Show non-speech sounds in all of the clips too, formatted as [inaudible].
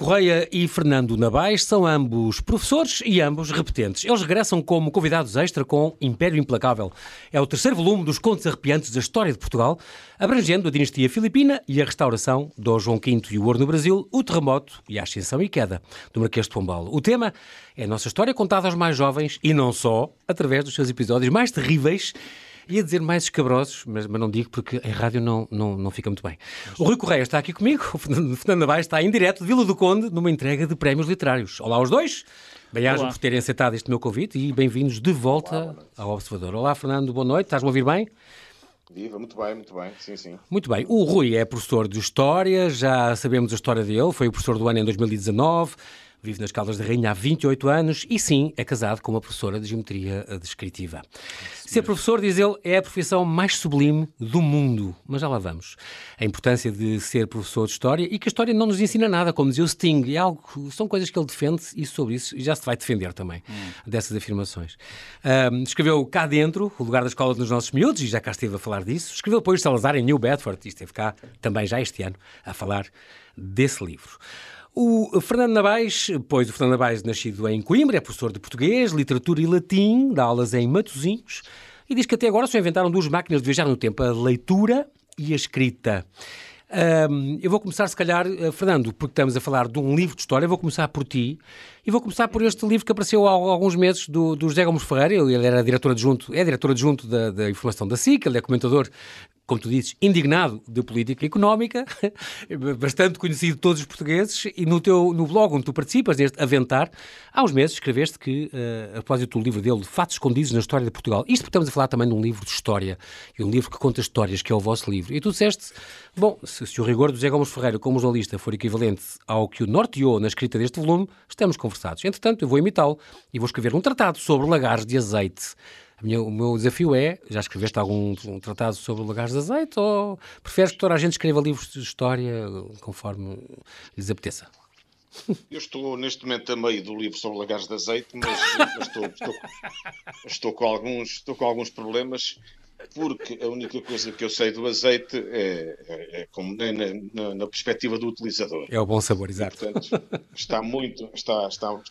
Correia e Fernando Nabais são ambos professores e ambos repetentes. Eles regressam como convidados extra com Império Implacável. É o terceiro volume dos contos arrepiantes da história de Portugal, abrangendo a dinastia filipina e a restauração do João V e o ouro no Brasil, o terremoto e a ascensão e queda do Marquês de Pombal. O tema é a nossa história contada aos mais jovens e não só, através dos seus episódios mais terríveis Ia dizer mais escabrosos, mas, mas não digo porque em rádio não, não, não fica muito bem. O Rui Correia está aqui comigo, o Fernando, Navarro está em direto de Vila do Conde numa entrega de prémios literários. Olá aos dois, bem-ajam por terem aceitado este meu convite e bem-vindos de volta Olá, ao Observador. Olá Fernando, boa noite, estás-me a ouvir bem? Viva, muito bem, muito bem, sim, sim. Muito bem. O Rui é professor de História, já sabemos a história dele, foi o professor do ano em 2019, Vive nas Caldas da Rainha há 28 anos e, sim, é casado com uma professora de Geometria Descritiva. Ser professor, diz ele, é a profissão mais sublime do mundo. Mas já lá vamos. A importância de ser professor de História e que a História não nos ensina nada, como dizia o Sting. É algo, são coisas que ele defende e sobre isso já se vai defender também, hum. dessas afirmações. Um, escreveu Cá Dentro, o lugar da escola dos nossos miúdos, e já cá esteve a falar disso. Escreveu depois Salazar em New Bedford, e esteve cá também já este ano a falar desse livro. O Fernando Nabais, pois o Fernando Nabais, nascido em Coimbra, é professor de português, literatura e latim, dá aulas em Matosinhos, e diz que até agora só inventaram duas máquinas de viajar no tempo, a leitura e a escrita. Um, eu vou começar, se calhar, eh, Fernando, porque estamos a falar de um livro de história, vou começar por ti e vou começar por este livro que apareceu há alguns meses do, do José Gomes Ferreira. Ele era diretor adjunto, é diretor adjunto da, da informação da SIC, ele é comentador como tu dizes, indignado de política económica, [laughs] bastante conhecido de todos os portugueses, e no teu no blog onde tu participas, neste Aventar, há uns meses escreveste que, uh, a propósito do livro dele, Fatos Escondidos na História de Portugal, isto porque estamos a falar também de um livro de história, e um livro que conta histórias, que é o vosso livro, e tu disseste, bom, se, se o rigor do José Gomes Ferreira como jornalista for equivalente ao que o norteou na escrita deste volume, estamos conversados. Entretanto, eu vou imitá-lo e vou escrever um tratado sobre lagares de azeite minha, o meu desafio é, já escreveste algum um tratado sobre lagares de azeite ou preferes que toda a gente escreva livros de história conforme lhes apeteça? Eu estou neste momento a meio do livro sobre lagares de azeite, mas [laughs] estou, estou, estou, com alguns, estou com alguns problemas porque a única coisa que eu sei do azeite é, é, é como é na, na, na, perspectiva do utilizador. É o bom sabor, exato. Portanto, está muito, está, está,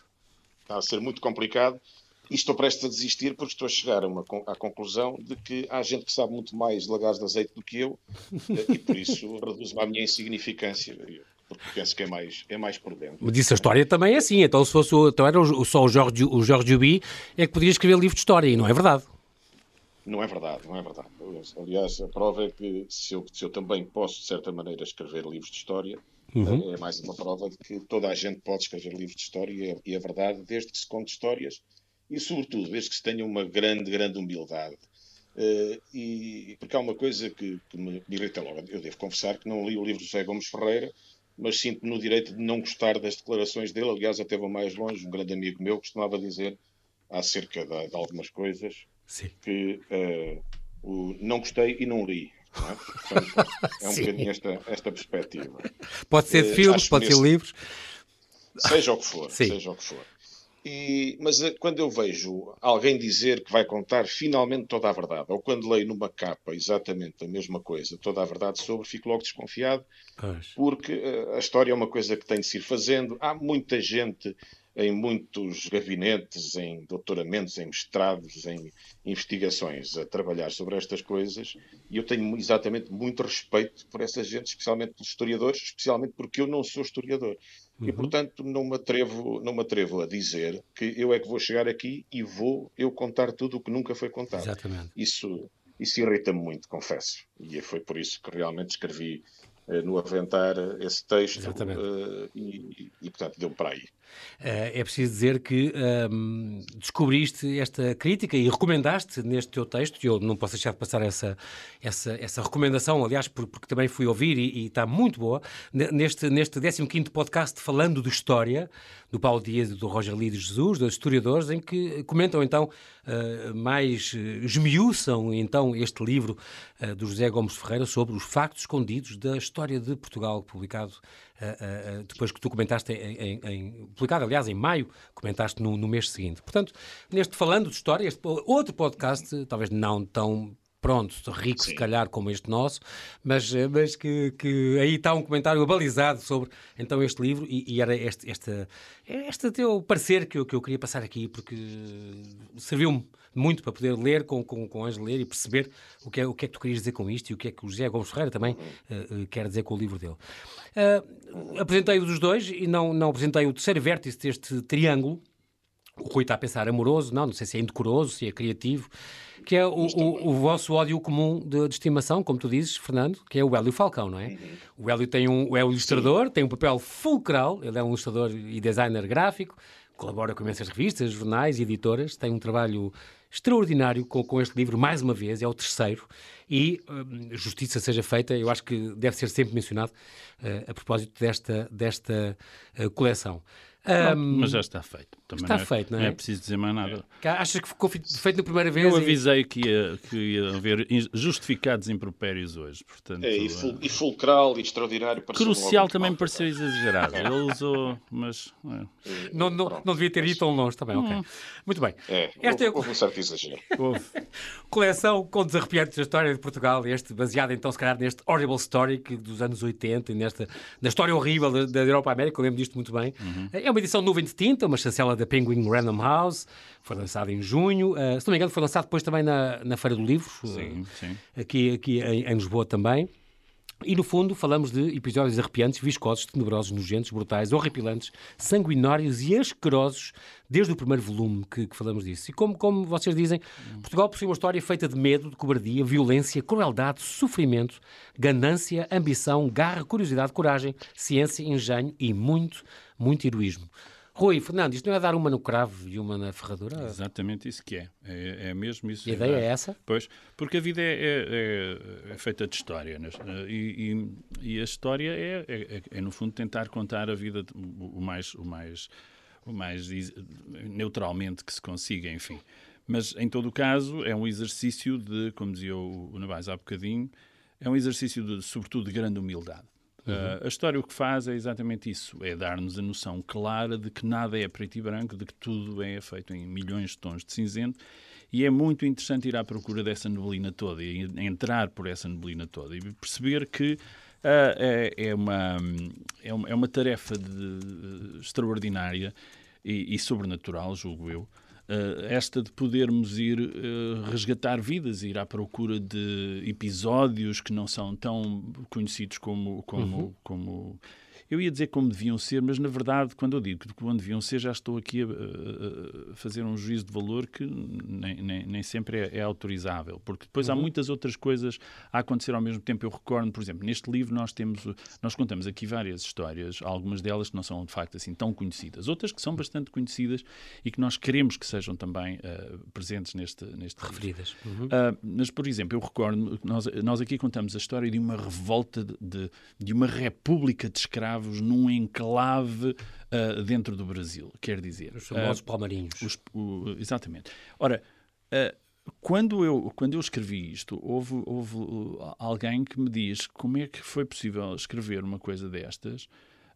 está a ser muito complicado e estou prestes a desistir porque estou a chegar a uma, à conclusão de que há gente que sabe muito mais de lagares de azeite do que eu e por isso [laughs] reduzo-me à minha insignificância porque penso que é mais, é mais por dentro. Mas disse a história também é assim, então se fosse então era só o Jorge, o Jorge Ubi é que podia escrever livro de história e não é verdade. Não é verdade, não é verdade. Aliás, a prova é que se eu, se eu também posso, de certa maneira, escrever livros de história, uhum. é mais uma prova de que toda a gente pode escrever livros de história e é, e é verdade, desde que se conte histórias e, sobretudo, desde que se tenha uma grande, grande humildade. Uh, e porque há uma coisa que, que me irrita logo. Eu devo confessar que não li o livro do José Gomes Ferreira, mas sinto-me no direito de não gostar das declarações dele. Aliás, até vou mais longe. Um grande amigo meu costumava dizer acerca de, de algumas coisas Sim. que uh, o, não gostei e não li. Não é? Portanto, é um [laughs] bocadinho esta, esta perspectiva. Pode ser uh, filmes, pode ser livros. Seja o que for, Sim. seja o que for. E, mas eh, quando eu vejo alguém dizer que vai contar finalmente toda a verdade, ou quando leio numa capa exatamente a mesma coisa, toda a verdade sobre, fico logo desconfiado, pois. porque uh, a história é uma coisa que tem de se ir fazendo. Há muita gente em muitos gabinetes, em doutoramentos, em mestrados, em investigações a trabalhar sobre estas coisas, e eu tenho exatamente muito respeito por essa gente, especialmente pelos historiadores, especialmente porque eu não sou historiador. Uhum. E, portanto, não me, atrevo, não me atrevo a dizer que eu é que vou chegar aqui e vou eu contar tudo o que nunca foi contado. Exatamente. Isso, isso irrita-me muito, confesso. E foi por isso que realmente escrevi uh, no Aventar esse texto uh, e, e, portanto, deu para aí. Uh, é preciso dizer que um, descobriste esta crítica e recomendaste neste teu texto, e eu não posso deixar de passar essa, essa, essa recomendação, aliás, porque, também fui ouvir e, e, está muito boa, neste, neste 15 podcast falando de história, do Paulo Dias e do Roger de Jesus, dos historiadores, em que comentam então, uh, mais uh, esmiuçam então este livro uh, do José Gomes Ferreira sobre os factos escondidos da história de Portugal, publicado uh, uh, depois que tu comentaste em, em, em, publicado, aliás, em maio, comentaste no, no mês seguinte. Portanto, neste Falando de História, este outro podcast, talvez não tão pronto, rico Sim. se calhar como este nosso, mas, eh, mas que, que aí está um comentário abalizado sobre então este livro e, e era este, esta, este teu parecer que eu, que eu queria passar aqui, porque serviu-me muito para poder ler com, com, com Ângelo ler e perceber o que, é, o que é que tu querias dizer com isto e o que é que o José Gomes Ferreira também uh, quer dizer com o livro dele. Uh, apresentei-o dos dois e não, não apresentei o terceiro vértice deste triângulo, o Rui está a pensar amoroso, não, não sei se é indecoroso, se é criativo, que é o, o, o vosso ódio comum de, de, estimação, como tu dizes, Fernando, que é o Hélio Falcão, não é? Uhum. O Hélio tem um, é um ilustrador, Sim. tem um papel fulcral, ele é um ilustrador e designer gráfico, colabora com imensas revistas, jornais e editoras, tem um trabalho extraordinário com, com este livro, mais uma vez, é o terceiro, e hum, justiça seja feita, eu acho que deve ser sempre mencionado uh, a propósito desta, desta uh, coleção. Um, mas já está feito. Também está não é, feito, não é? Não é preciso dizer mais nada. Achas que ficou feito na primeira vez? Eu avisei e... que, ia, que ia haver justificados impropérios hoje. Portanto, é, e, ful, e fulcral e extraordinário. Crucial também me pareceu exagerado. Ele usou, mas. É. Não, não, não devia ter ido tão longe também, ok. Hum. Muito bem. É, Esta houve, é... houve um certo exagero. [laughs] Coleção com desarrepiantes da história de Portugal, este baseado então, se calhar, neste Horrible Story que, dos anos 80 e nesta, na história horrível da, da Europa América, eu lembro disto muito bem. Uhum. É uma edição nuvem de tinta, uma chancela da Penguin Random House, foi lançada em junho. Uh, se não me engano, foi lançado depois também na, na Feira do Livro, sim, uh, sim. aqui, aqui em, em Lisboa também. E no fundo falamos de episódios arrepiantes, viscosos, tenebrosos, nojentos, brutais, horripilantes, sanguinários e asquerosos, desde o primeiro volume que, que falamos disso. E como, como vocês dizem, Portugal possui uma história feita de medo, de cobardia, violência, crueldade, sofrimento, ganância, ambição, garra, curiosidade, coragem, ciência, engenho e muito, muito heroísmo. Rui, Fernando, isto não é dar uma no cravo e uma na ferradura? Exatamente isso que é. É, é mesmo isso. A ideia é essa? Pois, porque a vida é, é, é, é feita de história. Né? E, e, e, a história é, é, é, no fundo, tentar contar a vida o mais, o mais, o mais neutralmente que se consiga, enfim. Mas, em todo o caso, é um exercício de, como dizia o, o Navais há bocadinho, é um exercício, de, sobretudo, de grande humildade. Uhum. Uh, a história o que faz é exatamente isso: é dar-nos a noção clara de que nada é preto e branco, de que tudo é feito em milhões de tons de cinzento. E é muito interessante ir à procura dessa neblina toda e entrar por essa neblina toda e perceber que uh, é, é, uma, é, uma, é uma tarefa de, extraordinária e, e sobrenatural, julgo eu, esta de podermos ir uh, resgatar vidas, ir à procura de episódios que não são tão conhecidos como, como, uhum. como eu ia dizer como deviam ser, mas na verdade, quando eu digo como deviam ser, já estou aqui a, a fazer um juízo de valor que nem, nem, nem sempre é, é, autorizável, porque depois uhum. há muitas outras coisas a acontecer ao mesmo tempo. Eu recordo, por exemplo, neste livro nós temos, nós contamos aqui várias histórias, algumas delas que não são de facto assim tão conhecidas, outras que são bastante conhecidas e que nós queremos que sejam também uh, presentes neste, neste Referidas. Uhum. Uh, mas, por exemplo, eu recordo, nós, nós aqui contamos a história de uma revolta de, de, de uma república de escravos escravos num enclave uh, dentro do Brasil, quer dizer. Os famosos uh, palmarinhos. Os, o, exatamente. Ora, uh, quando, eu, quando eu escrevi isto, houve, houve alguém que me diz como é que foi possível escrever uma coisa destas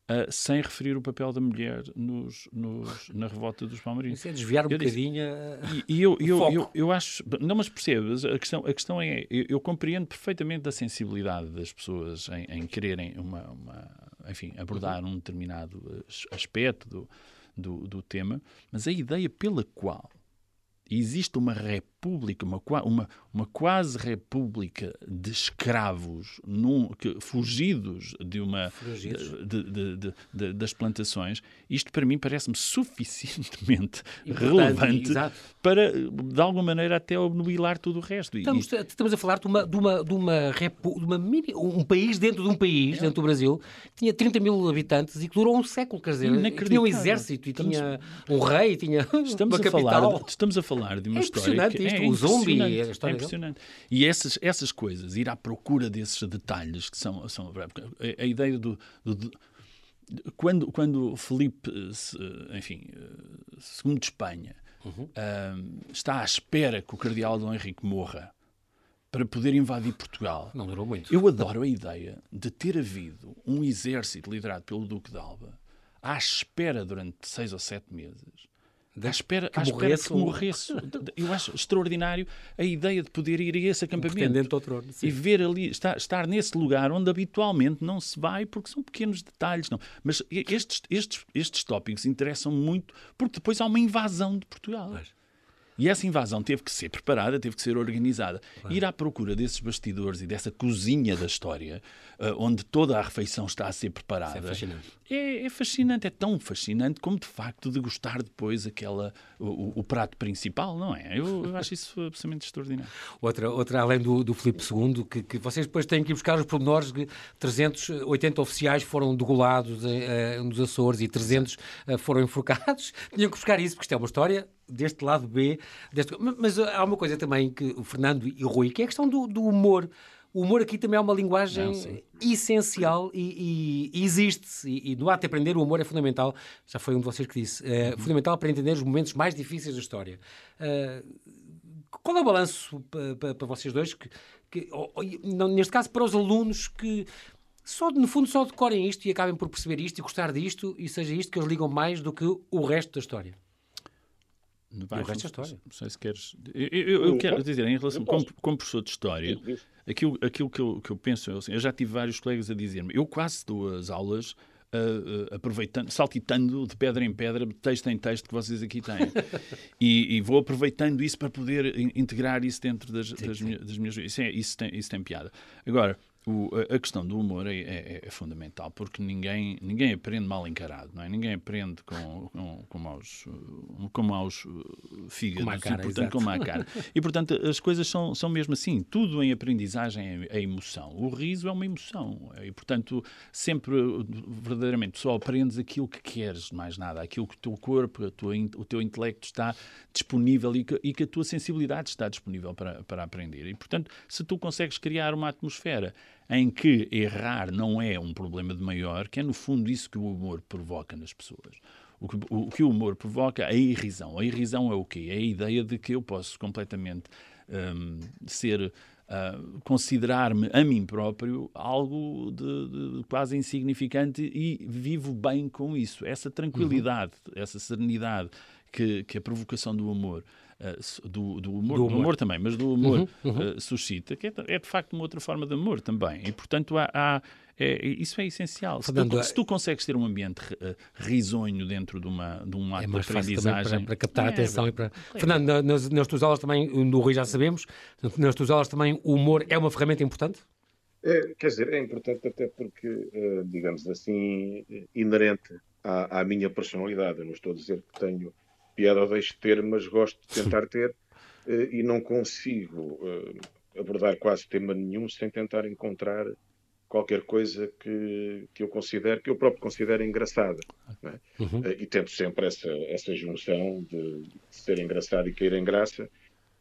Uh, sem referir o papel da mulher nos, nos, na revolta dos palmarinos. Isso é desviar um eu bocadinho disse, e, e eu, [laughs] eu, eu, eu, acho... Não, mas percebes, a questão, a questão é... Eu, eu compreendo perfeitamente a sensibilidade das pessoas em, em quererem uma, uma, enfim, abordar uhum. um determinado aspecto do, do, do tema, mas a ideia pela qual existe uma república, uma, uma, uma quase república de escravos num, que, fugidos de uma de, de, de, das plantações, isto para mim parece-me suficientemente relevante para, de alguma maneira, até obnubilar tudo o resto. Estamos, e, estamos a falar de uma, de uma, de uma, repu, de uma mini, um país dentro de um país, é. dentro do Brasil, que tinha 30 mil habitantes e que durou um século, quer dizer, tinha um exército e estamos, tinha um rei, tinha estamos uma a capital. Falar, estamos a falar de uma é história que isto, é o zombie, a história é impressionante. E essas, essas coisas, ir à procura desses detalhes que são, são a, a ideia do, do, do quando, quando Felipe, enfim, segundo de Espanha, uhum. está à espera que o cardeal Dom Henrique morra para poder invadir Portugal. Não durou muito. Eu adoro a ideia de ter havido um exército liderado pelo Duque de Alba à espera durante seis ou sete meses à espera que, à espera morresse, que morresse. [laughs] Eu acho extraordinário a ideia de poder ir a esse acampamento um trono, e ver ali, estar, estar nesse lugar onde habitualmente não se vai porque são pequenos detalhes. Não. Mas estes, estes, estes tópicos interessam muito porque depois há uma invasão de Portugal. Mas... E essa invasão teve que ser preparada, teve que ser organizada. Claro. Ir à procura desses bastidores e dessa cozinha da história, uh, onde toda a refeição está a ser preparada, é fascinante. É, é, fascinante, é tão fascinante como de facto degustar depois aquela, o, o prato principal, não é? Eu, eu, acho isso absolutamente extraordinário. Outra, outra além do, do Filipe II, que, que, vocês depois têm que ir buscar os pormenores de 380 oficiais foram degolados uh, nos Açores e 300 uh, foram enforcados. [laughs] Tinham que buscar isso, porque isto é uma história deste lado B. Deste... Mas há uma coisa também que o Fernando e o Rui, que é a questão do, do humor. O humor aqui também é uma linguagem Não, essencial e, e, e existe. E, e, no ato de aprender, o humor é fundamental. Já foi um de vocês que disse. É uhum. fundamental para entender os momentos mais difíceis da história. Uh, qual é o balanço para, para vocês dois? Que, que, neste caso, para os alunos que só, no fundo, só decorem isto e acabem por perceber isto e gostar disto e seja isto que eles ligam mais do que o resto da história. Vai, o resto da história. Não sei se queres. Eu, eu, eu quero dizer, em relação. Como, como, professor de História, aquilo, aquilo que, eu, que eu penso, eu, assim, eu já tive vários colegas a dizer-me, eu quase dou as aulas uh, uh, aproveitando, saltitando de pedra em pedra, de texto em texto que vocês aqui têm. [laughs] e, e, vou aproveitando isso para poder integrar isso dentro das, sim, das, sim. Minhas, das minhas. Isso, é, isso, tem, isso tem piada. Agora, o, a questão do humor é, é, é, fundamental porque ninguém, ninguém aprende mal encarado, não é? Ninguém aprende com, com, com maus, com maus uh, fígados com cara, e, portanto, com má cara. E, portanto, as coisas são, são mesmo assim. Tudo em aprendizagem é, é emoção. O riso é uma emoção. E, portanto, sempre, verdadeiramente, só aprendes aquilo que queres, mais nada. Aquilo que o teu corpo, tua, o teu intelecto está disponível e que, e que a tua sensibilidade está disponível para, para aprender. E, portanto, se tu consegues criar uma atmosfera em que errar não é um problema de maior, que é no fundo isso que o humor provoca nas pessoas. O que o, que o humor provoca é a irrisão. A irrisão é o quê? É a ideia de que eu posso completamente um, ser. Uh, considerar-me a mim próprio algo de, de, quase insignificante e vivo bem com isso. Essa tranquilidade, uhum. essa serenidade que, que a provocação do uh, do, do, humor, do, humor. do, humor, também, mas do humor uhum, uhum. Uh, suscita, que é, é, de facto uma outra forma de amor também. E, portanto, há, há é, isso é essencial. Se tu, se tu, consegues ter um ambiente uh, risonho dentro de, uma, de um ato é de aprendizagem... Para, para, captar a é, atenção e para... Fernando, nas, nas tuas aulas também, no Rui já sabemos, nas tuas aulas também o humor é uma ferramenta importante? É, quer dizer, é importante até porque, digamos assim, inerente à, à minha personalidade. Eu não estou a dizer que tenho piada ou deixo de ter, mas gosto de [laughs] tentar ter eh, e não consigo eh, abordar quase tema nenhum sem tentar encontrar qualquer coisa que, que eu considero, que eu próprio considero engraçada. É? Uhum. Eh, e tento sempre essa, essa junção de, de ser engraçado e cair em graça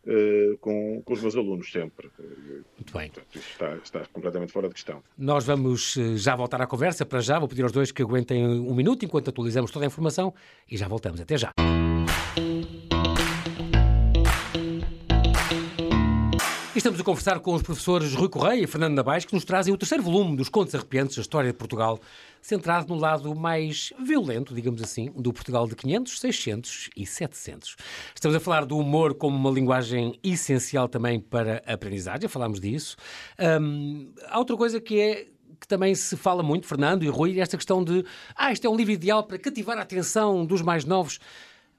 uh, com, com os meus alunos, sempre. Muito bem. Portanto, isso está, está completamente fora de questão. Nós vamos já voltar à conversa. Para já, vou pedir aos dois que aguentem um minuto enquanto atualizamos toda a informação e já voltamos. Até já. Estamos a conversar com os professores Rui Correia e Fernando Nabais, que nos trazem o terceiro volume dos Contos Arrepiantes da História de Portugal, centrado no lado mais violento, digamos assim, do Portugal de 500, 600 e 700. Estamos a falar do humor como uma linguagem essencial também para a aprendizagem, falámos disso. Um, há outra coisa que é que também se fala muito, Fernando e Rui, esta questão de ah, isto é um livro ideal para cativar a atenção dos mais novos.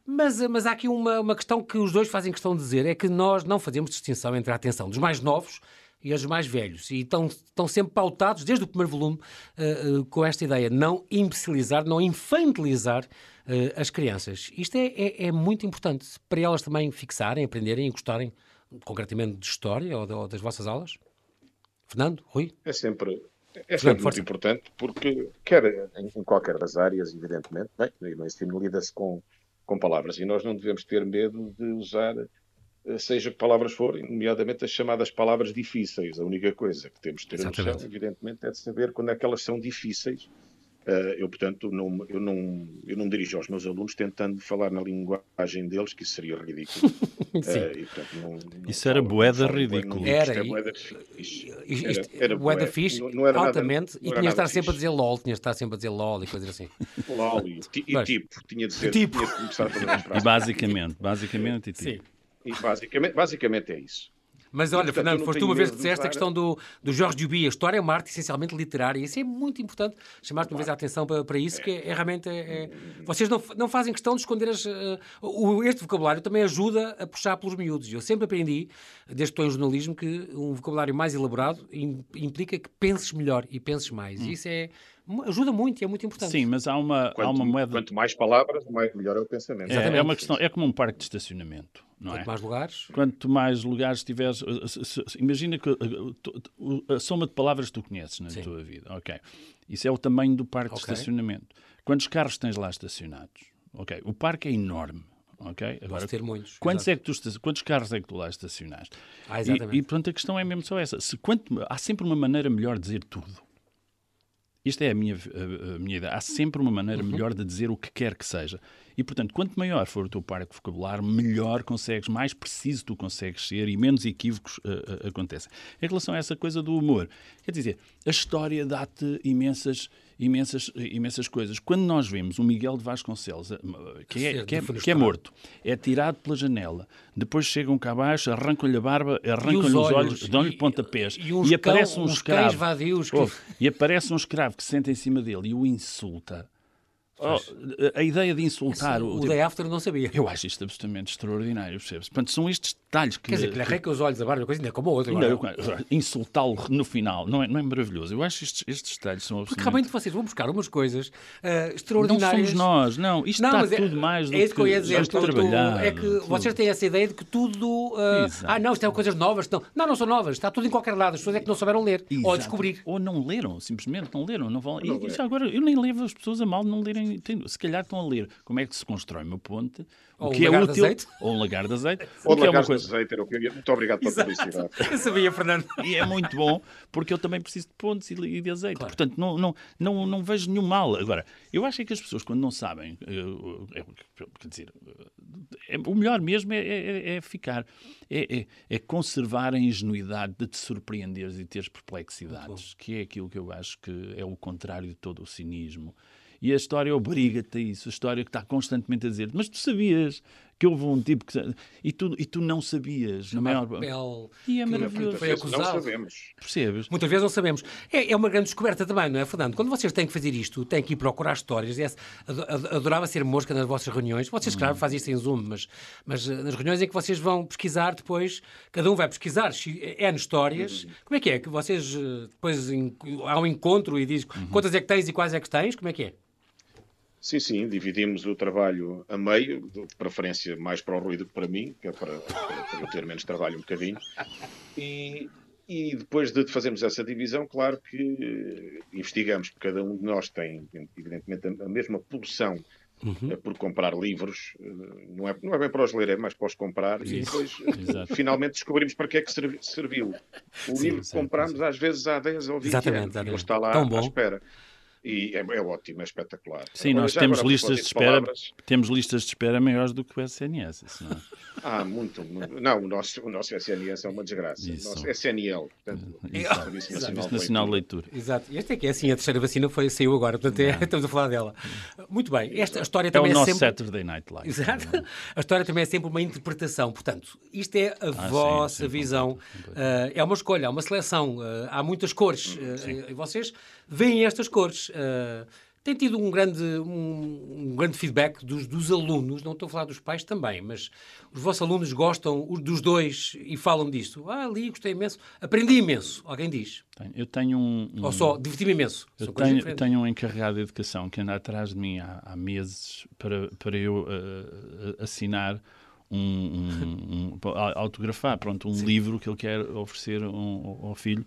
Mas, mas há aqui uma, uma questão que os dois fazem questão de dizer: é que nós não fazemos distinção entre a atenção dos mais novos e os mais velhos. E estão, estão sempre pautados, desde o primeiro volume, uh, uh, com esta ideia: não imbecilizar, não infantilizar uh, as crianças. Isto é, é, é, muito importante para elas também fixarem, aprenderem e gostarem concretamente de história ou, de, ou das vossas aulas. Fernando, Rui? É sempre, é sempre muito importante, porque, quer em, em, qualquer das áreas, evidentemente, bem, no ensino lida-se com com palavras. E nós não devemos ter medo de usar, eh, seja que palavras forem, nomeadamente as chamadas palavras difíceis. A única coisa que temos de ter noção, evidentemente, é de saber quando é que elas são difíceis eu, portanto, não, eu, não, eu não dirijo aos meus alunos tentando falar na linguagem deles, que isso seria ridículo. [laughs] uh, e, portanto, não, não isso era boeda ridículo. Era, é boeda fixe. Era, era boeda fixe, não, era altamente, nada, e tinha de estar sempre a dizer LOL, tinha de estar sempre a dizer LOL e coisas assim. LOL e, e tipo, tinha de ser, tipo. tinha de começar a fazer as E basicamente, basicamente e tipo. Sim. E basicamente, basicamente é isso. Mas olha, Portanto, Fernando, foste tu uma vez que disseste a questão do, do Jorge Duby. A história é uma arte essencialmente literária. Isso é muito importante. Chamaste uma vez a atenção para, para isso, que é, é realmente. É, é... Vocês não, não fazem questão de esconder as, uh, o, este vocabulário também ajuda a puxar pelos miúdos. Eu sempre aprendi, desde que estou em jornalismo, que um vocabulário mais elaborado implica que penses melhor e penses mais. Hum. E isso é ajuda muito e é muito importante. Sim, mas há uma, quanto, há uma moeda. Quanto mais palavras, mais, melhor é o pensamento. É, é, uma questão, é como um parque de estacionamento. Não Quanto é? mais lugares. Quanto mais lugares tiveres. Imagina que a, soma de palavras que tu conheces na Sim. tua vida. Ok. Isso é o tamanho do parque okay. de estacionamento. Quantos carros tens lá estacionados? Ok. O parque é enorme. Ok? Agora, ter muitos. Quantos, é que tu, quantos carros é que tu lá estacionaste? Ah, exatamente. E, e portanto a questão é mesmo só essa. Se, quanto, há sempre uma maneira melhor de dizer tudo. Isto é a minha, a, a minha ideia. Há sempre uma maneira uhum. melhor de dizer o que quer que seja. E, portanto, quanto maior for o teu parque vocabulário, melhor consegues, mais preciso tu consegues ser e menos equívocos uh, uh, acontecem. Em relação a essa coisa do humor, quer dizer, a história dá-te imensas imensas, imensas coisas. Quando nós vemos o Miguel de Vasconcelos, eh, que é, que é, que é morto, é tirado pela janela, depois chegam cá abaixo, arrancam-lhe a barba, arrancam-lhe os olhos, dão-lhe pontapés e, e, aparece um escravo. Vadios que... oh, e aparece um escravo que se senta em cima dele e o insulta. Oh, a ideia de insultar Esse, o, o tipo, Day After não sabia. Eu acho isto absolutamente extraordinário, percebes? Portanto, são estes detalhes que. Quer dizer, que lhe arranca os olhos, a barba, coisa ainda é como o outro. Insultá-lo no final não é, não é maravilhoso. Eu acho estes, estes detalhes são absolutamente. Porque realmente vocês vão buscar umas coisas uh, extraordinárias. Não somos nós, não. Isto não, está é, tudo mais do é isso que, eu ia dizer. É que tudo. vocês têm essa ideia de que tudo. Uh, ah, não, isto é coisas novas. Não, não, não são novas. Está tudo em qualquer lado. As pessoas é que não souberam ler Exato. ou descobrir. Ou não leram, simplesmente não leram. Não vão... Não e, agora, eu nem levo as pessoas a mal não lerem. Se calhar estão a ler como é que se constrói uma ponte, ou o que um é útil, ou um lagar de azeite, ou um lagar [laughs] é coisa... de azeite, era o que eu ia... Muito obrigado pela Exato. publicidade. [laughs] Eu sabia, Fernando. E é muito bom, porque eu também preciso de pontes e de azeite. Claro. Portanto, não, não, não, não vejo nenhum mal. Agora, eu acho que as pessoas, quando não sabem, é, quer dizer, é, o melhor mesmo é, é, é ficar, é, é, conservar a ingenuidade de te surpreenderes e teres perplexidades, que é aquilo que eu acho que é o contrário de todo o cinismo. E a história obriga-te a isso. A história que está constantemente a dizer mas tu sabias que houve um tipo que... E tu, e tu não sabias. Na maior... papel e é maravilhoso. Foi acusado. Não sabemos. Percebes? Muitas vezes não sabemos. É, é uma grande descoberta também, não é, Fernando? Quando vocês têm que fazer isto, têm que ir procurar histórias. É, adorava ser mosca nas vossas reuniões. Vocês, claro, hum. fazem isso em Zoom, mas, mas eh, nas reuniões em que vocês vão pesquisar depois, cada um vai pesquisar N histórias. Uhum. Como é que é? Que vocês eh, depois há um encontro e diz uhum. quantas é que tens e quais é que tens? Como é que é? Sim, sim, dividimos o trabalho a meio, de preferência mais para o Rui do que para mim, que é para, para eu ter menos trabalho um bocadinho. E, e depois de fazermos essa divisão, claro que investigamos, porque cada um de nós tem, evidentemente, a mesma pulsão uhum. Eh, por comprar livros. Eh, não é, não é bem para os ler, é mais para os comprar. Sim. E depois, [laughs] eh, finalmente, descobrimos para que é que serviu. O sim, livro que compramos, às vezes, há 10 ou 20 Exatamente, anos. Ele está lá à espera. E é, é ótimo, é espetacular. Sim, agora, nós temos listas de espera, palavras... temos listas de espera maiores do que o SNS. Isso não, é? [laughs] ah, muito, muito, Não, o nosso, o nosso SNS é uma desgraça. Isso. O nosso SNL, portanto. Serviço Nacional, Nacional de Leitura. Exato. E esta é que é assim, a terceira vacina foi, saiu agora, portanto é, estamos a falar dela. Muito bem, esta a história também é, o é nosso sempre... Saturday Night Live. Exato. A história também é sempre uma interpretação, portanto, isto é a ah, vossa sim, visão. Uh, é uma escolha, é uma seleção, uh, há muitas cores, uh, e vocês veem estas cores. Uh, tem tido um grande, um, um grande feedback dos, dos, alunos, não estou a falar dos pais também, mas os vossos alunos gostam dos dois e falam disto. Ah, li, gostei imenso, aprendi imenso, alguém diz. Eu tenho um. um... Ou só, diverti-me imenso. Eu tenho, tenho, um encarregado de educação que anda atrás de mim há, há meses para, para eu uh, assinar. Um, um, um, [laughs] autografar pronto um Sim. livro que ele quer oferecer ao filho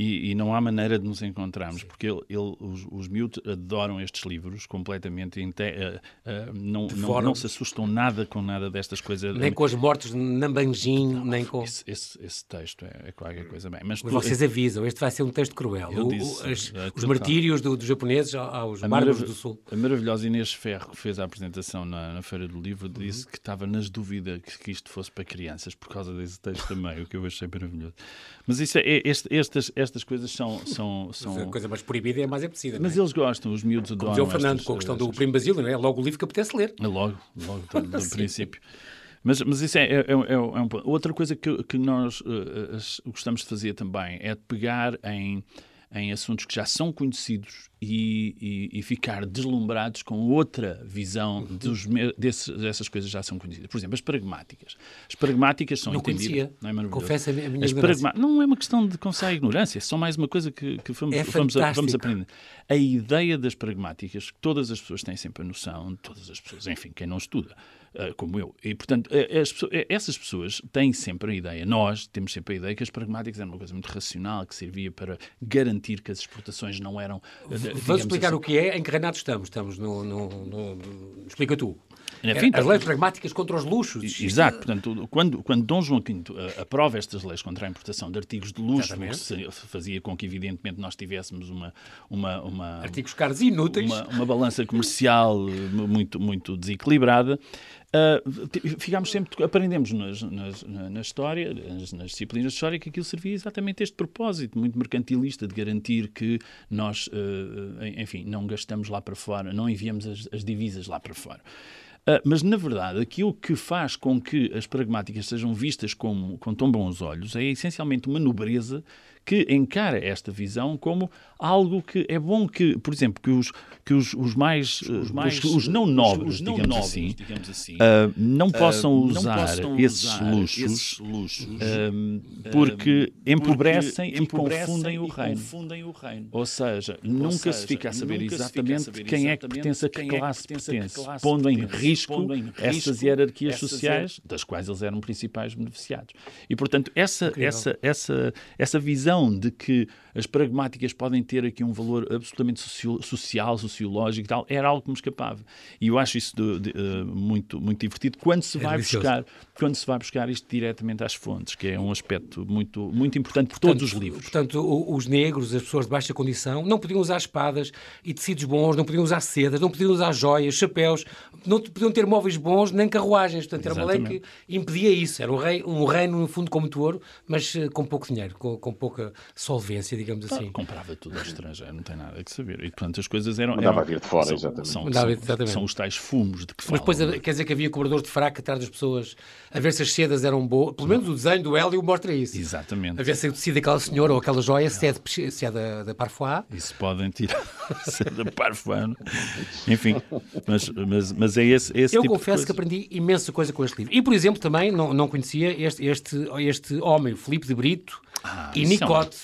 e, e, não há maneira de nos encontrarmos, Sim. porque ele, ele, os, os miúdos adoram estes livros completamente, uh, uh, não, não, não, se assustam nada com nada destas coisas. Nem com as mortes de Nambanjin, nem com... Esse, esse, esse texto é, é, qualquer coisa bem. Mas, Mas vocês avisam, este vai ser um texto cruel. O, disse, as, é, os martírios do, dos japoneses aos bárbaros do Sul. A maravilhosa Inês Ferro, que fez a apresentação na, na Feira do Livro, disse uhum. que estava nas dúvidas que, que, isto fosse para crianças, por causa desse texto também, o que eu achei maravilhoso. Mas isso é, é este, estas, estas coisas são. são, são... a coisa mais proibida é mais apetecida. Mas é? eles gostam, os miúdos adoram. Como o Fernando, com a questão do Primo Basílio, não é? Logo o livro que apetece ler. É logo, logo, do, do [laughs] princípio. Mas, mas isso é, é, é, é um ponto. Outra coisa que, que nós uh, gostamos de fazer também é de pegar em em assuntos que já são conhecidos e, e, e ficar deslumbrados com outra visão uhum. dos, desses, dessas coisas já são conhecidas. Por exemplo, as pragmáticas. As pragmáticas são não entendidas. Não é Confesso a minha as ignorância. Não é uma questão de confessar a ignorância, é só mais uma coisa que, que vamos, é vamos, vamos aprender. A ideia das pragmáticas, que todas as pessoas têm sempre a noção, todas as pessoas, enfim, quem não estuda, uh, como eu. E, portanto, uh, as, uh, essas pessoas têm sempre a ideia, nós temos sempre a ideia que as pragmáticas eram uma coisa muito racional, que servia para garantir que as exportações não eram. Vamos explicar assim. o que é, em que Renato estamos? Estamos no. no, no, no explica tu. Enfim, as leis pragmáticas contra os luxos. Exato. Portanto, quando, quando Dom João V aprova estas leis contra a importação de artigos de luxo, que fazia com que, evidentemente, nós tivéssemos uma. uma, uma artigos caros e inúteis. Uma, uma balança comercial muito, muito desequilibrada. Uh, ficámos sempre, aprendemos nas, nas, na história, nas, nas, disciplinas de história, que aquilo servia exatamente este propósito, muito mercantilista, de garantir que nós, uh, enfim, não gastamos lá para fora, não enviamos as, as divisas lá para fora. Uh, mas, na verdade, aquilo que faz com que as pragmáticas sejam vistas como, com tão bons olhos é essencialmente uma nobreza que encara esta visão como algo que é bom que, por exemplo, que os, que os, os mais, os, mais, os, os não nobres, os, não digamos, nobres assim, digamos assim, uh, não possam uh, usar, não possam esses, usar luxos, esses luxos uh, porque empobrecem, porque e, confundem, o reino. confundem o reino. Ou seja, Ou nunca seja, se fica a saber exatamente saber quem é que pertence a que classe pertence, pondo em risco essas hierarquias sociais, das quais eles eram principais beneficiados. E, portanto, essa, essa, essa, essa visão de que as pragmáticas podem ter aqui um valor absolutamente social, sociológico e tal, era algo que me escapava. E eu acho isso de, de, uh, muito, muito divertido quando se, é vai buscar, quando se vai buscar isto diretamente às fontes, que é um aspecto muito, muito importante por portanto, todos os livros. Portanto, os negros, as pessoas de baixa condição, não podiam usar espadas e tecidos bons, não podiam usar sedas, não podiam usar joias, chapéus, não podiam ter móveis bons nem carruagens. Portanto, era Exatamente. uma lei que impedia isso. Era um, rei, um reino, no fundo, como muito ouro, mas uh, com pouco dinheiro, com, com pouca solvência, digamos assim. Ah, comprava tudo ao estrangeiro, não tem nada a saber. E, portanto, as coisas eram... Mandava eram, vir de fora, são, exatamente. São, são, exatamente. são, os tais fumos de que falam. Mas depois, quer dizer que havia cobradores de fraca atrás das pessoas a ver se as sedas eram boas. Pelo menos o desenho do Hélio mostra isso. Exatamente. A ver se é tecido daquela senhora ou aquela joia, se é, de, se é da, da Parfois. Isso podem tirar, [laughs] se é da Parfois. Enfim, mas, mas, mas é esse, esse Eu tipo confesso que aprendi imensa coisa com este livro. E, por exemplo, também não, não conhecia este, este, este homem, Filipe de Brito, ah, e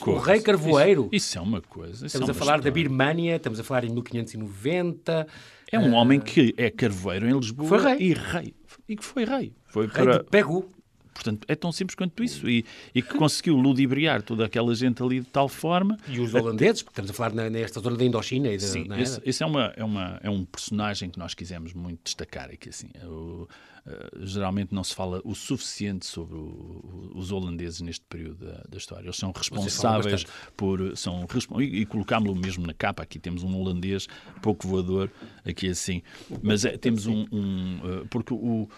O rei carvoeiro. Isso, isso, é uma coisa. Estamos é a falar história. da Birmânia, estamos a falar em 1590. É um uh... homem que é carvoeiro em Lisboa foi rei. e rei. E que foi rei. Foi rei para... de Pegu. Portanto, é tão simples quanto isso. E, e, que conseguiu ludibriar toda aquela gente ali de tal forma. E os holandeses, porque estamos a falar nesta zona da Indochina. E de, Sim, é? esse, esse, é, uma, é, uma, é um personagem que nós quisemos muito destacar aqui. Assim, o, uh, geralmente não se fala o suficiente sobre o, os holandeses neste período da, da história. Eles são responsáveis por. São, e, e colocámos-lo mesmo na capa. Aqui temos um holandês pouco voador, aqui assim. Mas é, temos um. um uh, porque o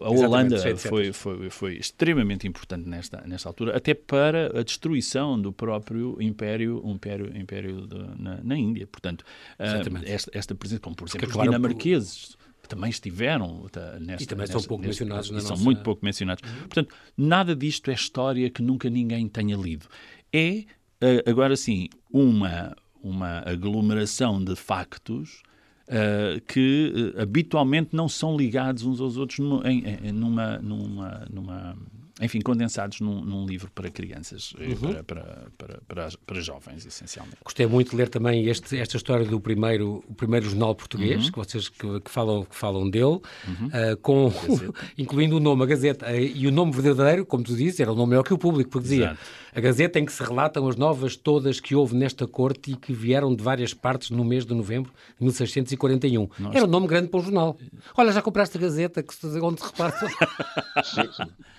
a Holanda foi, foi, foi extremamente importante nesta, nesta altura, até para a destruição do próprio Império, império, império de, na, na, Índia. Portanto, uh, esta, esta presença, como por exemplo os dinamarqueses, por... também estiveram tá, nesta, e também nesta, são pouco nesta, mencionados na são nossa... muito pouco mencionados. Uhum. Portanto, nada disto é história que nunca ninguém tenha lido. É, uh, agora sim, uma, uma aglomeração de factos uh, que uh, habitualmente não são ligados uns aos outros em, em, numa, numa, numa enfim, condensados num, num, livro para crianças, uhum. para, para, para, para, para, jovens, essencialmente. Gostei muito de ler também este, esta história do primeiro, o primeiro jornal português, uhum. que vocês que, que, falam, que falam dele, uhum. uh, com, [laughs] incluindo o nome, a Gazeta, uh, e o nome verdadeiro, como tu dizes, era o nome melhor que o público, porque dizia Exato. a Gazeta em que se relatam as novas todas que houve nesta corte e que vieram de várias partes no mês de novembro de 1641. Nossa. Era um nome grande para um jornal. Olha, já compraste a Gazeta, que, onde se repara... [laughs]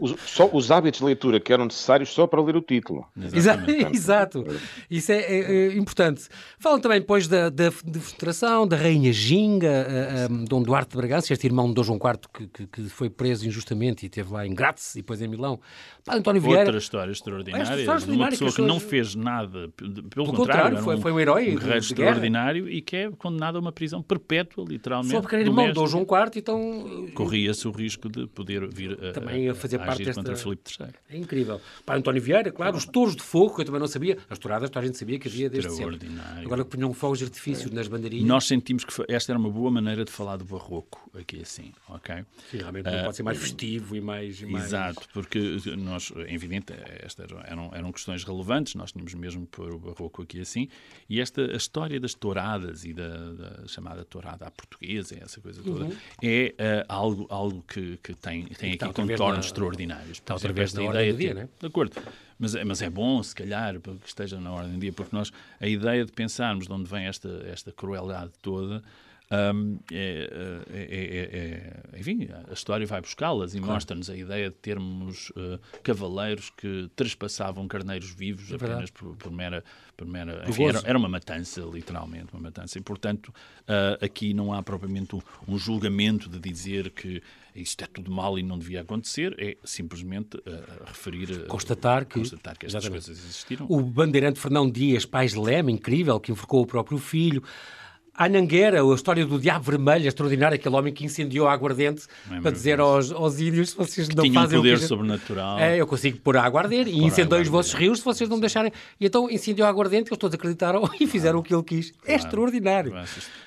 Os, só os hábitos de leitura que eram necessários só para ler o título. [laughs] Exato. Exato. Isso é, é, é, importante. Falam também depois da, da, da da Rainha Ginga, a, a, Dom Duarte de Bragança, este irmão de Dom João IV que, que, que, foi preso injustamente e esteve lá em Graz e depois em Milão. António Vieira. Outra história extraordinária. História uma pessoa que não fez nada, pelo, pelo contrário, contrário foi, um, foi um herói. Um guerreiro extraordinário e que é condenado a uma prisão perpétua, literalmente. Só porque era irmão de Dom João IV, então. Corria-se o risco de poder vir a. Também a fazer parte desta... contra Filipe III. É incrível. Para António Vieira, claro, os touros de fogo, que eu também não sabia, as touradas, toda a gente sabia que havia desde sempre. Agora que punham fogos de artifício é. nas bandeirinhas. Nós sentimos que esta era uma boa maneira de falar do barroco, aqui assim, ok? Sim, realmente uh, pode ser mais festivo e mais... Exato, porque nós, é evidente, estas eram, eram questões relevantes, nós tínhamos mesmo pôr o barroco aqui assim, e esta, a história das touradas e da, da chamada tourada à portuguesa, essa coisa toda, uhum. é uh, algo, algo que, que tem, tem aqui contornos extraordinários. Está outra vez na ideia do dia, né? De acordo. Mas, mas é bom, se calhar, que esteja na ordem do dia, porque nós, a ideia de pensarmos de onde vem esta, esta crueldade toda um, é, é, é, é, enfim, a história vai buscá-las e claro. mostra-nos a ideia de termos uh, cavaleiros que trespassavam carneiros vivos apenas por, por, mera. Por mera enfim, era, era, uma matança, literalmente, uma matança. E, portanto, uh, aqui não há propriamente um, um, julgamento de dizer que isto é tudo mal e não devia acontecer, é simplesmente uh, referir. Constatar que, constatar que estas coisas existiram. O bandeirante Fernão Dias, Pais de Leme, incrível, que enforcou o próprio filho. A Nangueira, a história do Diabo Vermelho, extraordinário, aquele homem que incendiou a aguardente é para dizer aos, aos índios se vocês não Tinha fazem um poder que... sobrenatural. É, eu consigo pôr a aguarder e incendei os vossos rios se vocês não deixarem. E então incendiou a aguardente, eles todos acreditaram [laughs] e fizeram claro. o que ele quis. É claro. É extraordinário.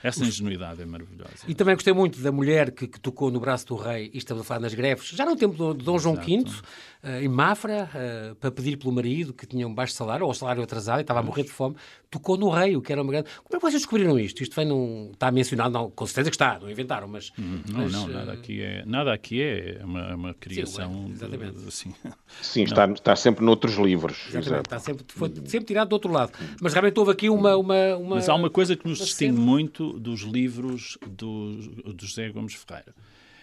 Essa ingenuidade é maravilhosa. E também gostei muito da mulher que, que tocou no braço do rei, e estamos a falar nas greves, já no tempo de Dom João V, em Mafra, uh, para pedir pelo marido, que tinha um baixo salário, ou salário atrasado, e estava a morrer de fome, tocou no rei, o que era uma grande... Como é que vocês descobriram isto? Isto vem num... está mencionado, não, com certeza que está, não inventaram, mas... Hum, não, mas, não, nada aqui é, nada aqui é uma, uma criação... Sim, exatamente. De, assim, Sim está, está sempre noutros livros. Exatamente, exato. está sempre, foi sempre tirado do outro lado. Mas realmente houve aqui uma... uma, uma mas há uma coisa que nos distingue muito dos livros do, do José Gomes Ferreira.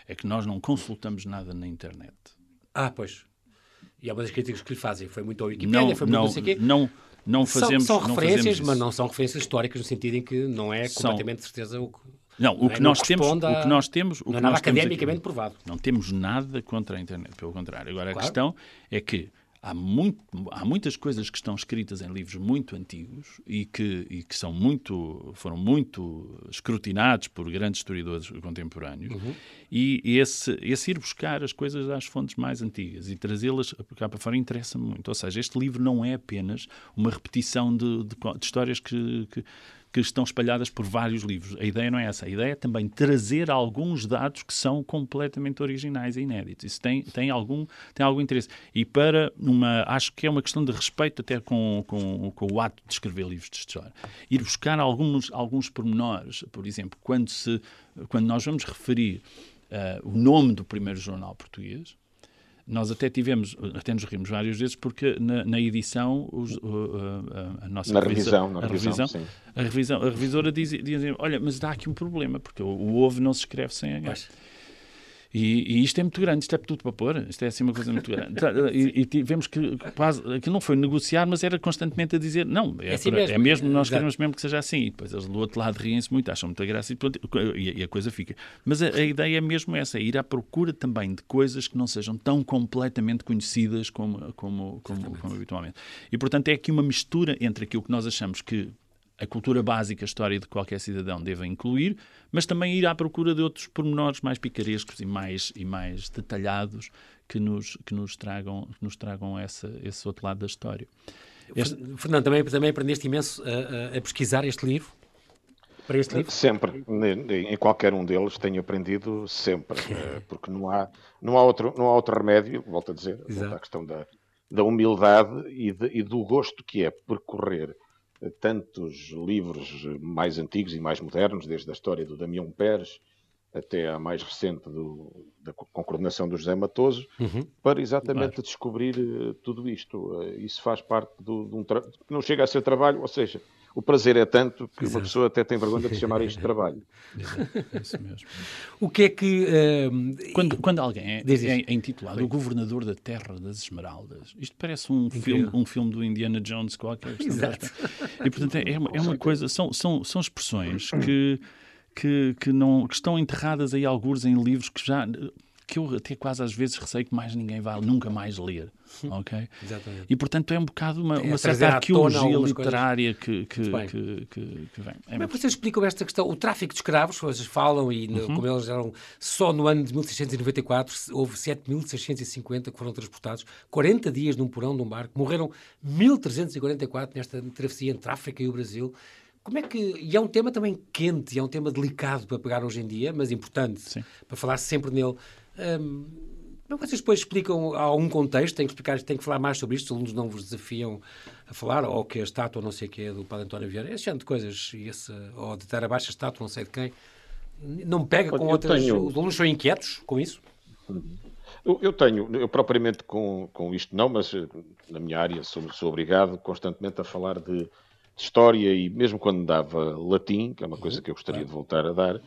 É que nós não consultamos nada na internet. Ah, pois. E há uma das críticas que lhe fazem. Foi muito ao Wikipedia, não, foi muito não, não sei quê. Não, não fazemos São, são referências, não mas não são referências históricas no sentido em que não é completamente são... certeza o que... Não, o, que, nós temos, a... o que nós temos... O não é nada academicamente aqui, provado. Não temos nada contra a internet, pelo contrário. Agora, claro. a questão é que há, muito, há muitas coisas que estão escritas em livros muito antigos e que, e que são muito, foram muito escrutinados por grandes historiadores contemporâneos uhum. e esse, esse ir buscar as coisas às fontes mais antigas e trazê-las cá para fora interessa-me muito. Ou seja, este livro não é apenas uma repetição de, de, de histórias que, que que estão espalhadas por vários livros. A ideia não é essa. A ideia é também trazer alguns dados que são completamente originais e inéditos. Isso tem, tem, algum, tem algum interesse. E para uma. Acho que é uma questão de respeito até com, com, com o ato de escrever livros de história. Ir buscar alguns, alguns pormenores. Por exemplo, quando, se, quando nós vamos referir uh, o nome do primeiro jornal português nós até tivemos, até nos rimos várias vezes, porque na, na edição, os, a, a, nossa na revisão, na revisão, revisão a, revisão, a revisora dizia, dizia, olha, mas dá aqui um problema, porque o, o ovo não se escreve sem H. Mas... E, e, isto é muito grande, isto é tudo para pôr, isto é assim uma coisa muito grande. [laughs] E, e tivemos que quase, que não foi negociar, mas era constantemente a dizer, não, é, é, assim para, mesmo. é mesmo, nós queremos mesmo que seja assim. E depois eles do outro lado riem-se muito, acham muita graça e, e, a coisa fica. Mas a, a, ideia é mesmo essa, é ir à procura também de coisas que não sejam tão completamente conhecidas como, como, como, como habitualmente. E portanto é aqui uma mistura entre aquilo que nós achamos que a cultura básica, a história de qualquer cidadão deve incluir, mas também ir à procura de outros pormenores mais picarescos e mais, e mais detalhados que nos, que nos tragam, que nos tragam essa, esse outro lado da história. Este... Fernando, também, também aprendeste imenso a, a, a pesquisar este livro? para este livro? Sempre. Em qualquer um deles tenho aprendido sempre, eh, [laughs] porque não há, não há, outro, não há outro remédio, volto a dizer, volto à questão da, da humildade e, de, e do gosto que é percorrer tantos livros mais antigos e mais modernos, desde a história do Damião Pérez até a mais recente do, da, com coordenação do José Matoso, uhum. para exatamente claro. descobrir uh, tudo isto. Uh, isso faz parte do, de um não chega a ser trabalho, ou seja, o prazer é tanto que Exato. uma pessoa até tem vergonha de chamar isto de [laughs] trabalho. É isso mesmo. o que é que. Uh, quando, quando alguém é, é, é intitulado o governador da Terra das Esmeraldas, isto parece um filme, um filme do Indiana Jones qualquer. Exato. E portanto é, é uma, é uma coisa, são, são, são expressões que que, que, não, que estão enterradas aí alguns em livros que já que eu até quase às vezes receio que mais ninguém vai nunca mais ler, ok? Exatamente. E portanto é um bocado uma, uma certa arqueologia literária que, que, que, que, que, vem. É Como é vocês explicam esta questão? O tráfico de escravos, vocês falam, e uhum. como eles eram, só no ano de 1694 houve 7.650 que foram transportados, 40 dias num porão de um barco, morreram 1.344 nesta travessia entre a África e o Brasil. Como é que. E é um tema também quente, e é um tema delicado para pegar hoje em dia, mas importante Sim. para falar sempre nele. Um, como é que vocês depois explicam algum contexto? Tem que explicar, tem que falar mais sobre isto, os alunos não vos desafiam a falar, ou que a estátua não sei o que é do Padre António Vieira, esse tipo de coisas, esse, ou de ter abaixo a estátua não sei de quem. Não pega com outras. Tenho... Os alunos são inquietos com isso? Eu, eu, tenho, eu propriamente com, com isto não, mas eh, na minha área sou, sou obrigado constantemente a falar de história e mesmo quando dava latim, que é uma coisa que eu gostaria de voltar a dar, uh,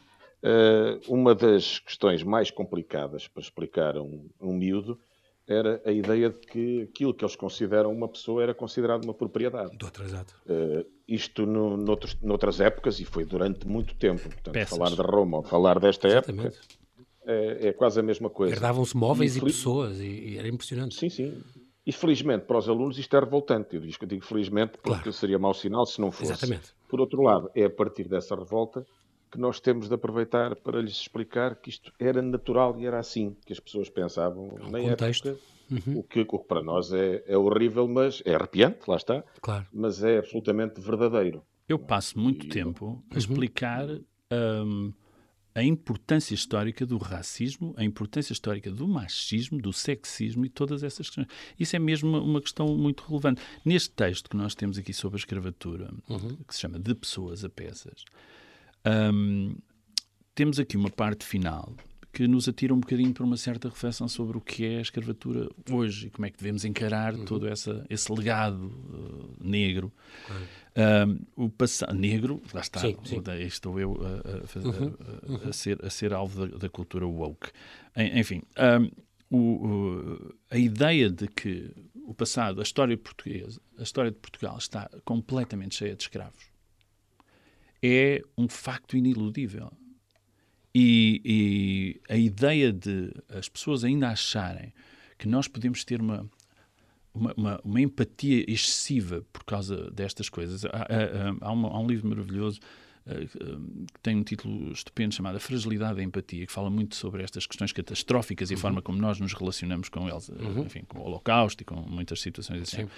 uma das questões mais complicadas para explicar a um, um miúdo era a ideia de que aquilo que eles consideram uma pessoa era considerado uma propriedade. Do exato. Uh, isto no, noutros, noutras épocas, e foi durante muito tempo. Portanto, Peças. falar de Roma ou falar desta Exatamente. época é, é, quase a mesma coisa. Herdavam-se móveis e, e pessoas, e, e, era impressionante. Sim, sim. E felizmente para os alunos isto é revoltante. Eu digo felizmente porque claro. seria mau sinal se não fosse. Exatamente. Por outro lado, é a partir dessa revolta que nós temos de aproveitar para lhes explicar que isto era natural e era assim que as pessoas pensavam é um na contexto. época. Uhum. O, que, o, que, para nós é, é, horrível, mas é arrepiante, lá está. Claro. Mas é absolutamente verdadeiro. Eu passo muito e... tempo a explicar um, a importância histórica do racismo, a importância histórica do machismo, do sexismo e todas essas questões. Isso é mesmo uma questão muito relevante. Neste texto que nós temos aqui sobre a escravatura, uhum. que se chama De Pessoas a Peças, um, temos aqui uma parte final que nos atira um bocadinho para uma certa reflexão sobre o que é a escravatura hoje e como é que devemos encarar uhum. todo essa, esse legado uh, negro. Um, o passado negro, lá está, sim, sim. estou eu a, a, uhum. a, a, ser, a ser alvo da, da cultura woke. Enfim, um, o, a ideia de que o passado, a história portuguesa, a história de Portugal está completamente cheia de escravos é um facto iniludível. E, e, a ideia de as pessoas ainda acharem que nós podemos ter uma, uma, uma, uma empatia excessiva por causa destas coisas. Há, há, há, um, há um, livro maravilhoso uh, que tem um título estupendo chamado Fragilidade da Empatia, que fala muito sobre estas questões catastróficas e a uhum. forma como nós nos relacionamos com eles, uhum. enfim, com o Holocausto e com muitas situações assim. Sim.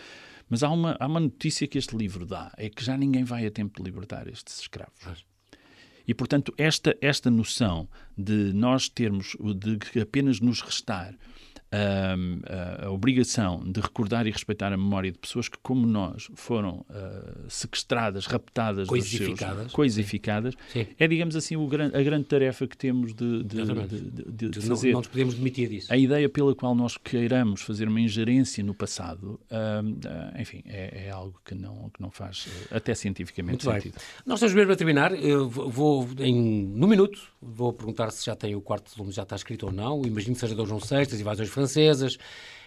Mas há uma, há uma notícia que este livro dá: é que já ninguém vai a tempo de libertar estes escravos. E, portanto, esta, esta noção de nós termos, de apenas nos restar a, a, obrigação de recordar e respeitar a memória de pessoas que, como nós, foram uh, sequestradas, raptadas, coisificadas, seus, coisificadas Sim. é, digamos assim, gran, a grande tarefa que temos de, de, de, de fazer. Não, nos podemos demitir disso. A ideia pela qual nós queiramos fazer uma ingerência no passado, uh, uh, enfim, é, é, algo que não, que não faz até cientificamente Muito sentido. Bem. Nós estamos mesmo a terminar. Eu vou, em, no minuto, vou perguntar se já tem o quarto volume, já está escrito ou não. Imagino que seja Dom João VI, as invasões francesas francesas.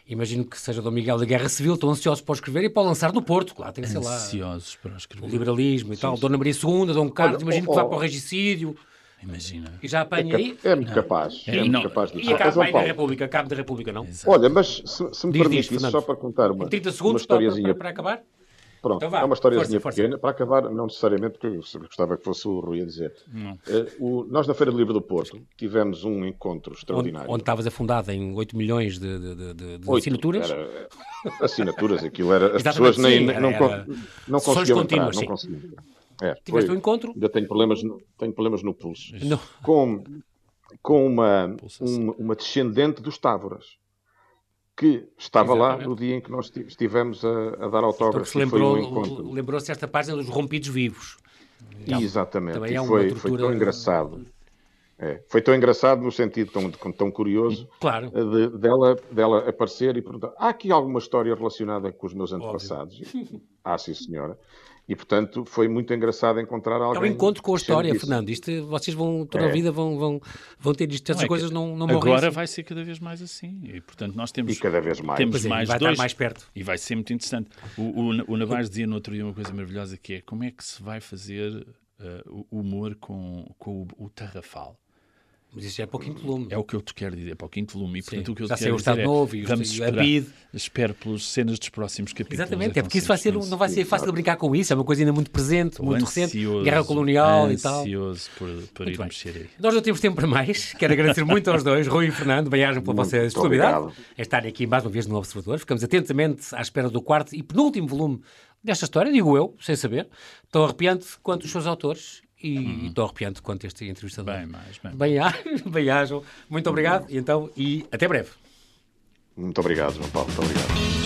Imagino que seja Dom Miguel da Guerra Civil, estão ansiosos para escrever e para lançar no Porto, claro, tem que ser lá. Ansiosos para escrever. O liberalismo e sim, tal. Sim. Dona Maria II, Dom Carlos, imagino oh, que vá para o regicídio. Imagina. E já apanha é, aí? É muito capaz. É, é muito capaz de E a capa da República, a capa da República, não? Exato. Olha, mas se, se me permite, só para contar uma, 30 segundos para, para, para acabar? Pronto, então é uma historiazinha pequena. Para acabar, não necessariamente, porque eu gostava que fosse o Rui a dizer. Uh, o, nós, na Feira do Livro do Porto, tivemos um encontro extraordinário. Onde, estavas afundado em 8 milhões de, de, de, de 8, assinaturas? Era, [laughs] assinaturas, aquilo era. As pessoas nem, sim, não, era, não conseguiam entrar. Não conseguiam É, Tiveste um encontro? Ainda tenho problemas, tenho problemas no pulso. Não. Com, com uma, uma, uma descendente dos Távoras que estava Exatamente. lá no dia em que nós estivemos a, a dar autógrafos. Lembrou, um lembrou-se esta página dos rompidos vivos. Então, Exatamente. É e foi, foi tão engraçado. É, foi tão engraçado no sentido tão, tão curioso claro. de, dela, dela aparecer e perguntar: há aqui alguma história relacionada com os meus antepassados? ah, sim, senhora. E, portanto, foi muito engraçado encontrar alguém. É um encontro com a história, Fernando. Isto, vocês vão, toda é. a vida, vão, vão, vão ter isto. Essas não, é coisas não, não morrem. Agora assim. vai ser cada vez mais assim. E, portanto, nós temos. E cada vez mais. Temos é, mais vai dois, estar mais perto. E vai ser muito interessante. O, o, o Navaz dizia no outro dia uma coisa maravilhosa que é como é que se vai fazer uh, humor com, com o, o tarrafal. Mas isso já é para o quinto volume. É o que eu te quero dizer, é para o quinto volume. E, portanto, o que eu já te quero dizer é, novo e vamos esperar, BID. espero pelas cenas dos próximos capítulos. Exatamente, é porque isso vai ser, não vai ser fácil de brincar com isso, é uma coisa ainda muito presente, muito recente, guerra colonial e tal. ansioso por, por ir mexer aí. Nós não temos tempo para mais, quero agradecer muito aos dois, Rui e Fernando, bem-ajam pela vossa disponibilidade em estarem aqui mais uma vez no Observador. Ficamos atentamente à espera do quarto e penúltimo volume desta história, digo eu, sem saber, tão arrepiante quanto os seus autores e uhum. estou arrepiante quanto este entrevistador. Bem mais, bem. Bem, [laughs] bem ajam. Muito obrigado e então, e até breve. Muito obrigado, João Paulo. Muito obrigado.